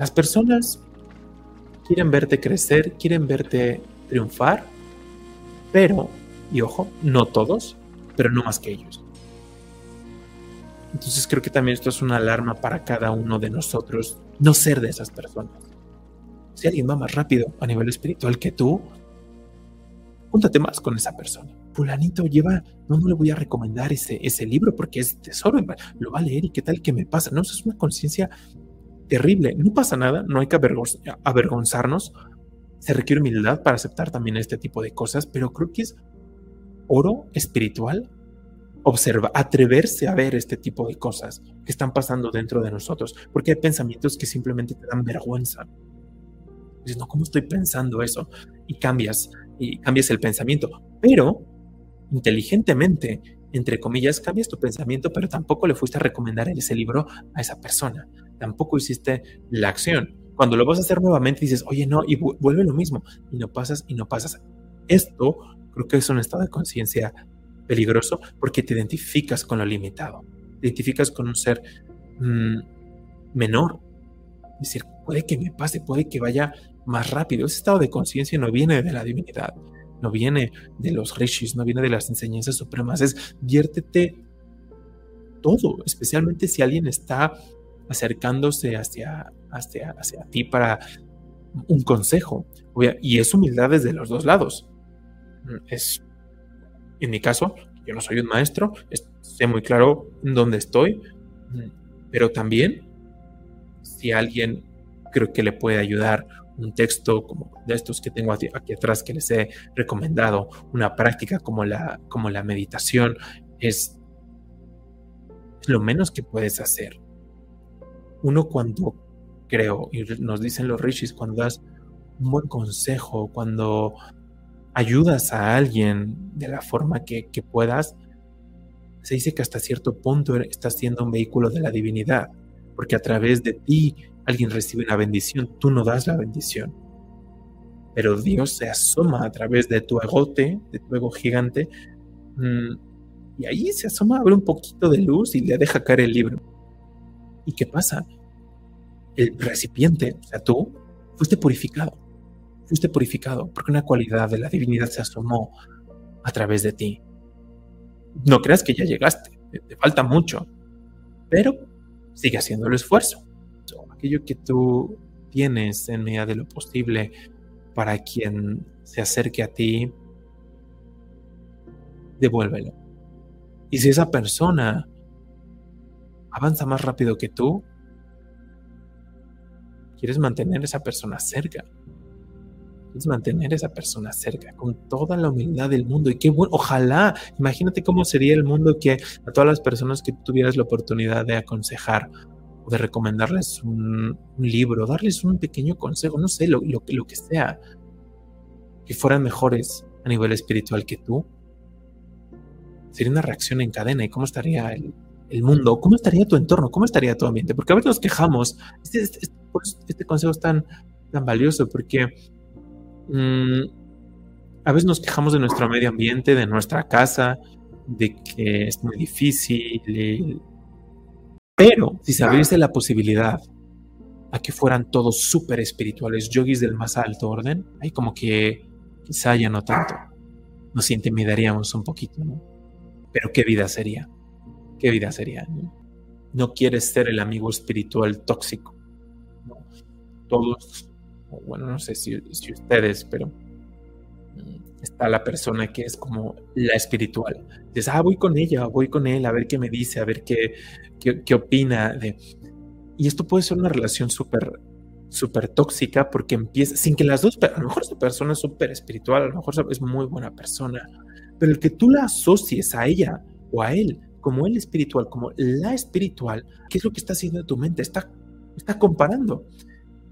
Las personas quieren verte crecer, quieren verte triunfar, pero, y ojo, no todos, pero no más que ellos. Entonces creo que también esto es una alarma para cada uno de nosotros, no ser de esas personas. Si alguien va más rápido a nivel espiritual que tú, júntate más con esa persona. Fulanito lleva, no, no le voy a recomendar ese, ese libro porque es tesoro, lo va a leer y qué tal que me pasa. No, eso es una conciencia terrible. No pasa nada, no hay que avergonzarnos. Se requiere humildad para aceptar también este tipo de cosas, pero creo que es oro espiritual observa, atreverse a ver este tipo de cosas que están pasando dentro de nosotros, porque hay pensamientos que simplemente te dan vergüenza. Dices, no, ¿cómo estoy pensando eso? Y cambias, y cambias el pensamiento, pero inteligentemente, entre comillas, cambias tu pensamiento, pero tampoco le fuiste a recomendar ese libro a esa persona, tampoco hiciste la acción. Cuando lo vas a hacer nuevamente dices, oye, no, y vuelve lo mismo, y no pasas, y no pasas. Esto creo que es un estado de conciencia peligroso porque te identificas con lo limitado, te identificas con un ser mm, menor. Es decir, puede que me pase, puede que vaya más rápido. Ese estado de conciencia no viene de la divinidad, no viene de los rishis, no viene de las enseñanzas supremas, es viértete todo, especialmente si alguien está acercándose hacia, hacia, hacia ti para un consejo. Y es humildad desde los dos lados. Es en mi caso, yo no soy un maestro, sé muy claro dónde estoy, pero también si alguien creo que le puede ayudar un texto como de estos que tengo aquí, atrás que les he recomendado, una práctica como la, como la meditación, es lo menos que puedes hacer. Uno cuando creo, y nos dicen los rishis, cuando das un buen consejo, cuando ayudas a alguien de la forma que, puedas, se dice que hasta cierto punto estás siendo un vehículo de la divinidad, porque a través de ti alguien recibe una bendición, tú no das la bendición. Pero Dios se asoma a través de tu egote, de tu ego gigante, mm, y ahí se asoma, abre un poquito de luz y le deja caer el libro. ¿Y qué pasa? El recipiente, o sea, tú, fuiste purificado fuiste purificado porque una cualidad de la divinidad se asomó a través de ti. No creas que ya llegaste, te, falta mucho, pero sigue haciendo el esfuerzo. Aquello que tú tienes en medida de lo posible para quien se acerque a ti, devuélvelo. Y si esa persona avanza más rápido que tú, quieres mantener a esa persona cerca es mantener a esa persona cerca con toda la humildad del mundo. Y qué bueno, ojalá, imagínate cómo sería el mundo que a todas las personas que tuvieras la oportunidad de aconsejar o de recomendarles un, libro, darles un pequeño consejo, no sé, lo, lo, lo que sea, que fueran mejores a nivel espiritual que tú. Sería una reacción en cadena. ¿Y cómo estaría el, el mundo? ¿Cómo estaría tu entorno? ¿Cómo estaría tu ambiente? Porque a veces nos quejamos. Este, este, este, este consejo es tan, tan valioso porque Mm, a veces nos quejamos de nuestro medio ambiente, de nuestra casa, de que es muy difícil. Pero si se abriese la posibilidad a que fueran todos súper espirituales, yogis del más alto orden, ahí como que quizá ya no tanto. Nos intimidaríamos un poquito, ¿no? Pero qué vida sería. ¿Qué vida sería? No, quieres ser el amigo espiritual tóxico. Todos bueno, no sé si, ustedes, pero mm, está la persona que es como la espiritual. Dices, ah, voy con ella, voy con él, a ver qué me dice, a ver qué, qué, opina. De... Y esto puede ser una relación súper súper tóxica porque empieza, sin que las dos, a lo mejor esa persona es súper espiritual, a lo mejor es muy buena persona, pero el que tú la asocies a ella o a él como el espiritual, como la espiritual, ¿qué es lo que está haciendo en tu mente? Está, está comparando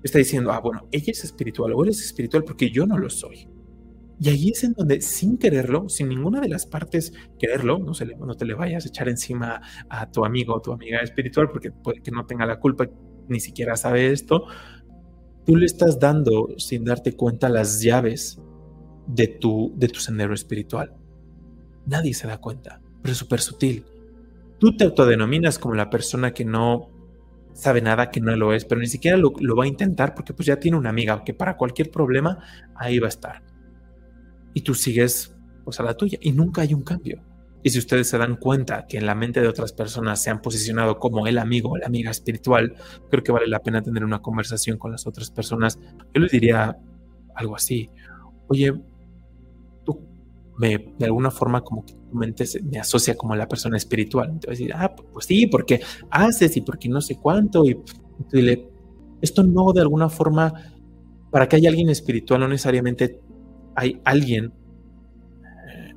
está diciendo, ah, bueno, ella es espiritual o él es espiritual porque yo no lo soy. Y ahí es en donde, sin quererlo, sin ninguna de las partes quererlo, no, se le, no te le vayas a echar encima a tu amigo o tu amiga espiritual porque puede que no tenga la culpa, ni siquiera sabe esto, tú le estás dando, sin darte cuenta, las llaves de tu, de tu sendero espiritual. Nadie se da cuenta, pero es súper sutil. Tú te autodenominas como la persona que no sabe nada, que no lo es, pero ni siquiera lo, va a intentar porque pues ya tiene una amiga que para cualquier problema ahí va a estar. Y tú sigues pues a la tuya y nunca hay un cambio. Y si ustedes se dan cuenta que en la mente de otras personas se han posicionado como el amigo o la amiga espiritual, creo que vale la pena tener una conversación con las otras personas. Yo les diría algo así, oye, tú me, de alguna forma como que tu mente me asocia como la persona espiritual. Entonces, decir, ah, pues sí, porque haces y porque no sé cuánto. Y, dile, esto no de alguna forma, para que haya alguien espiritual, no necesariamente hay alguien eh,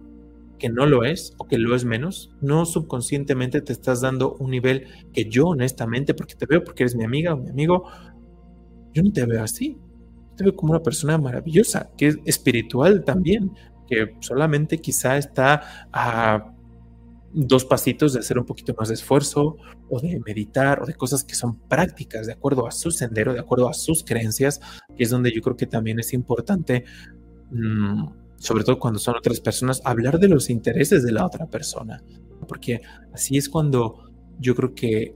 que no lo es o que lo es menos, no subconscientemente te estás dando un nivel que yo honestamente, porque te veo porque eres mi amiga o mi amigo, yo no te veo así. Te veo como una persona maravillosa, que es espiritual también, que solamente quizá está a dos pasitos de hacer un poquito más de esfuerzo o de meditar o de cosas que son prácticas de acuerdo a su sendero, de acuerdo a sus creencias, que es donde yo creo que también es importante, mm, sobre todo cuando son otras personas, hablar de los intereses de la otra persona, porque así es cuando yo creo que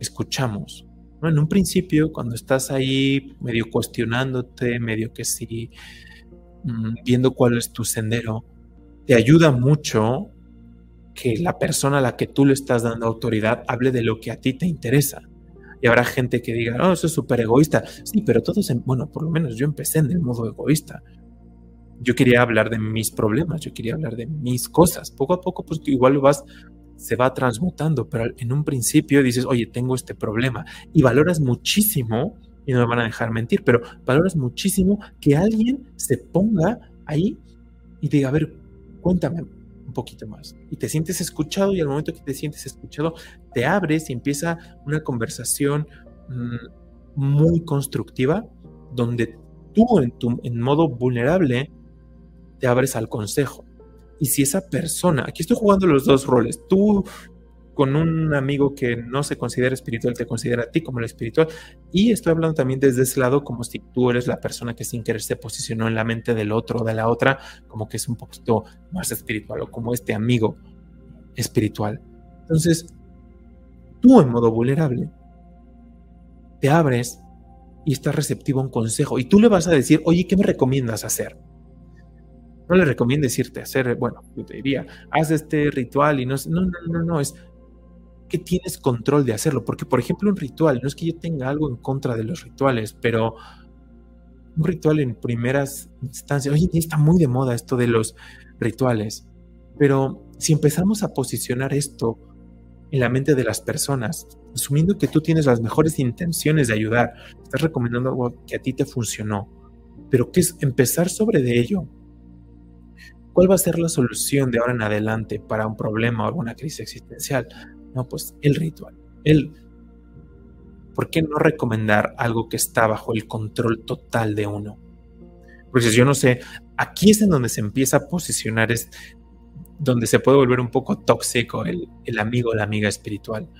escuchamos. En un principio, cuando estás ahí medio cuestionándote, medio que sí, Mm, viendo cuál es tu sendero, te ayuda mucho que la persona a la que tú le estás dando autoridad hable de lo que a ti te interesa. Y habrá gente que diga, no, eso es súper egoísta. Sí, pero todos, bueno, por lo menos yo empecé en el modo egoísta. Yo quería hablar de mis problemas, yo quería hablar de mis cosas. Poco a poco, pues igual lo vas, se va transmutando, pero en un principio dices, oye, tengo este problema y valoras muchísimo y no me van a dejar mentir, pero valoras muchísimo que alguien se ponga ahí y diga, a ver, cuéntame un poquito más. Y te sientes escuchado y al momento que te sientes escuchado, te abres y empieza una conversación mm, muy constructiva donde tú en, tu, en modo vulnerable te abres al consejo. Y si esa persona, aquí estoy jugando los dos roles, tú con un amigo que no se considera espiritual, te considera a ti como el espiritual. Y estoy hablando también desde ese lado, como si tú eres la persona que sin querer se posicionó en la mente del otro o de la otra, como que es un poquito más espiritual o como este amigo espiritual. Entonces, tú en modo vulnerable, te abres y estás receptivo a un consejo y tú le vas a decir, oye, ¿qué me recomiendas hacer? No le recomiendo decirte hacer, bueno, yo te diría, haz este ritual y no, no, no, no, no, es que tienes control de hacerlo. Porque, por ejemplo, un ritual, no es que yo tenga algo en contra de los rituales, pero un ritual en primeras instancias, oye, está muy de moda esto de los rituales, pero si empezamos a posicionar esto en la mente de las personas, asumiendo que tú tienes las mejores intenciones de ayudar, estás recomendando algo que a ti te funcionó, pero que es empezar sobre de ello. ¿Cuál va a ser la solución de ahora en adelante para un problema o alguna crisis existencial? No, pues el ritual. ¿Por qué no recomendar algo que está bajo el control total de uno? Porque yo no sé, aquí es en donde se empieza a posicionar, es donde se puede volver un poco tóxico el, el amigo o la amiga espiritual.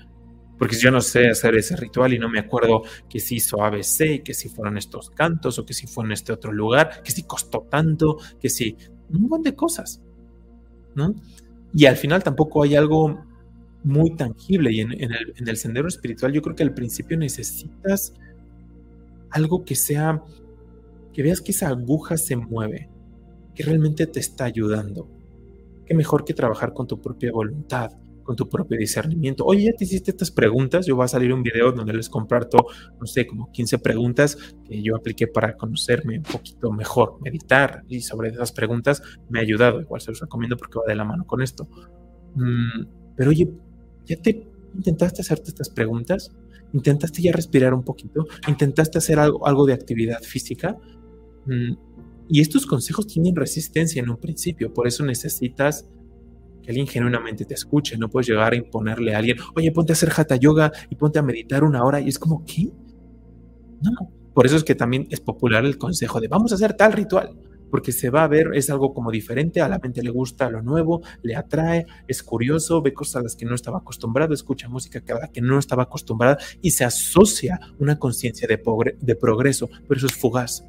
Porque yo no sé hacer ese ritual y no me acuerdo que si hizo ABC, que si fueron estos cantos o que si fue en este otro lugar, que si costó tanto, que si un montón de cosas, ¿no? Y al final tampoco hay algo muy tangible y en, el, sendero espiritual yo creo que al principio necesitas algo que sea, que veas que esa aguja se mueve, que realmente te está ayudando. Qué mejor que trabajar con tu propia voluntad, con tu propio discernimiento. Oye, ya te hiciste estas preguntas, yo voy a salir un video donde les comparto, no sé, como 15 preguntas que yo apliqué para conocerme un poquito mejor, meditar y sobre esas preguntas me ha ayudado, igual se los recomiendo porque va de la mano con esto. Mm, pero oye, ¿Ya te intentaste hacerte estas preguntas? ¿Intentaste ya respirar un poquito? ¿Intentaste hacer algo, algo de actividad física? Mm, y estos consejos tienen resistencia en un principio, por eso necesitas que alguien genuinamente te escuche. No puedes llegar a imponerle a alguien, oye, ponte a hacer hatha yoga y ponte a meditar una hora. Y es como, ¿qué? No. Por eso es que también es popular el consejo de vamos a hacer tal ritual porque se va a ver, es algo como diferente, a la mente le gusta lo nuevo, le atrae, es curioso, ve cosas a las que no estaba acostumbrado, escucha música a la que no estaba acostumbrada y se asocia una conciencia de, de progreso, pero eso es fugaz.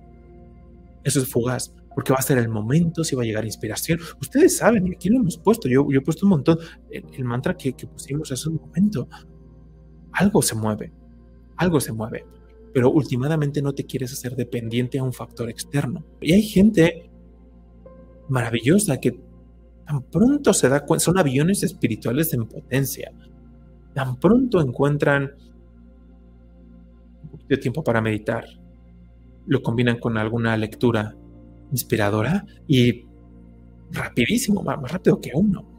Eso es fugaz, porque va a ser el momento, si va a llegar inspiración. Ustedes saben, y aquí lo hemos puesto, yo, yo he puesto un montón, el, mantra que, que pusimos hace un momento, algo se mueve, algo se mueve, pero últimamente no te quieres hacer dependiente a un factor externo. Y hay gente maravillosa que tan pronto se da cuenta, son aviones espirituales en potencia, tan pronto encuentran un poquito de tiempo para meditar, lo combinan con alguna lectura inspiradora y rapidísimo, más rápido que uno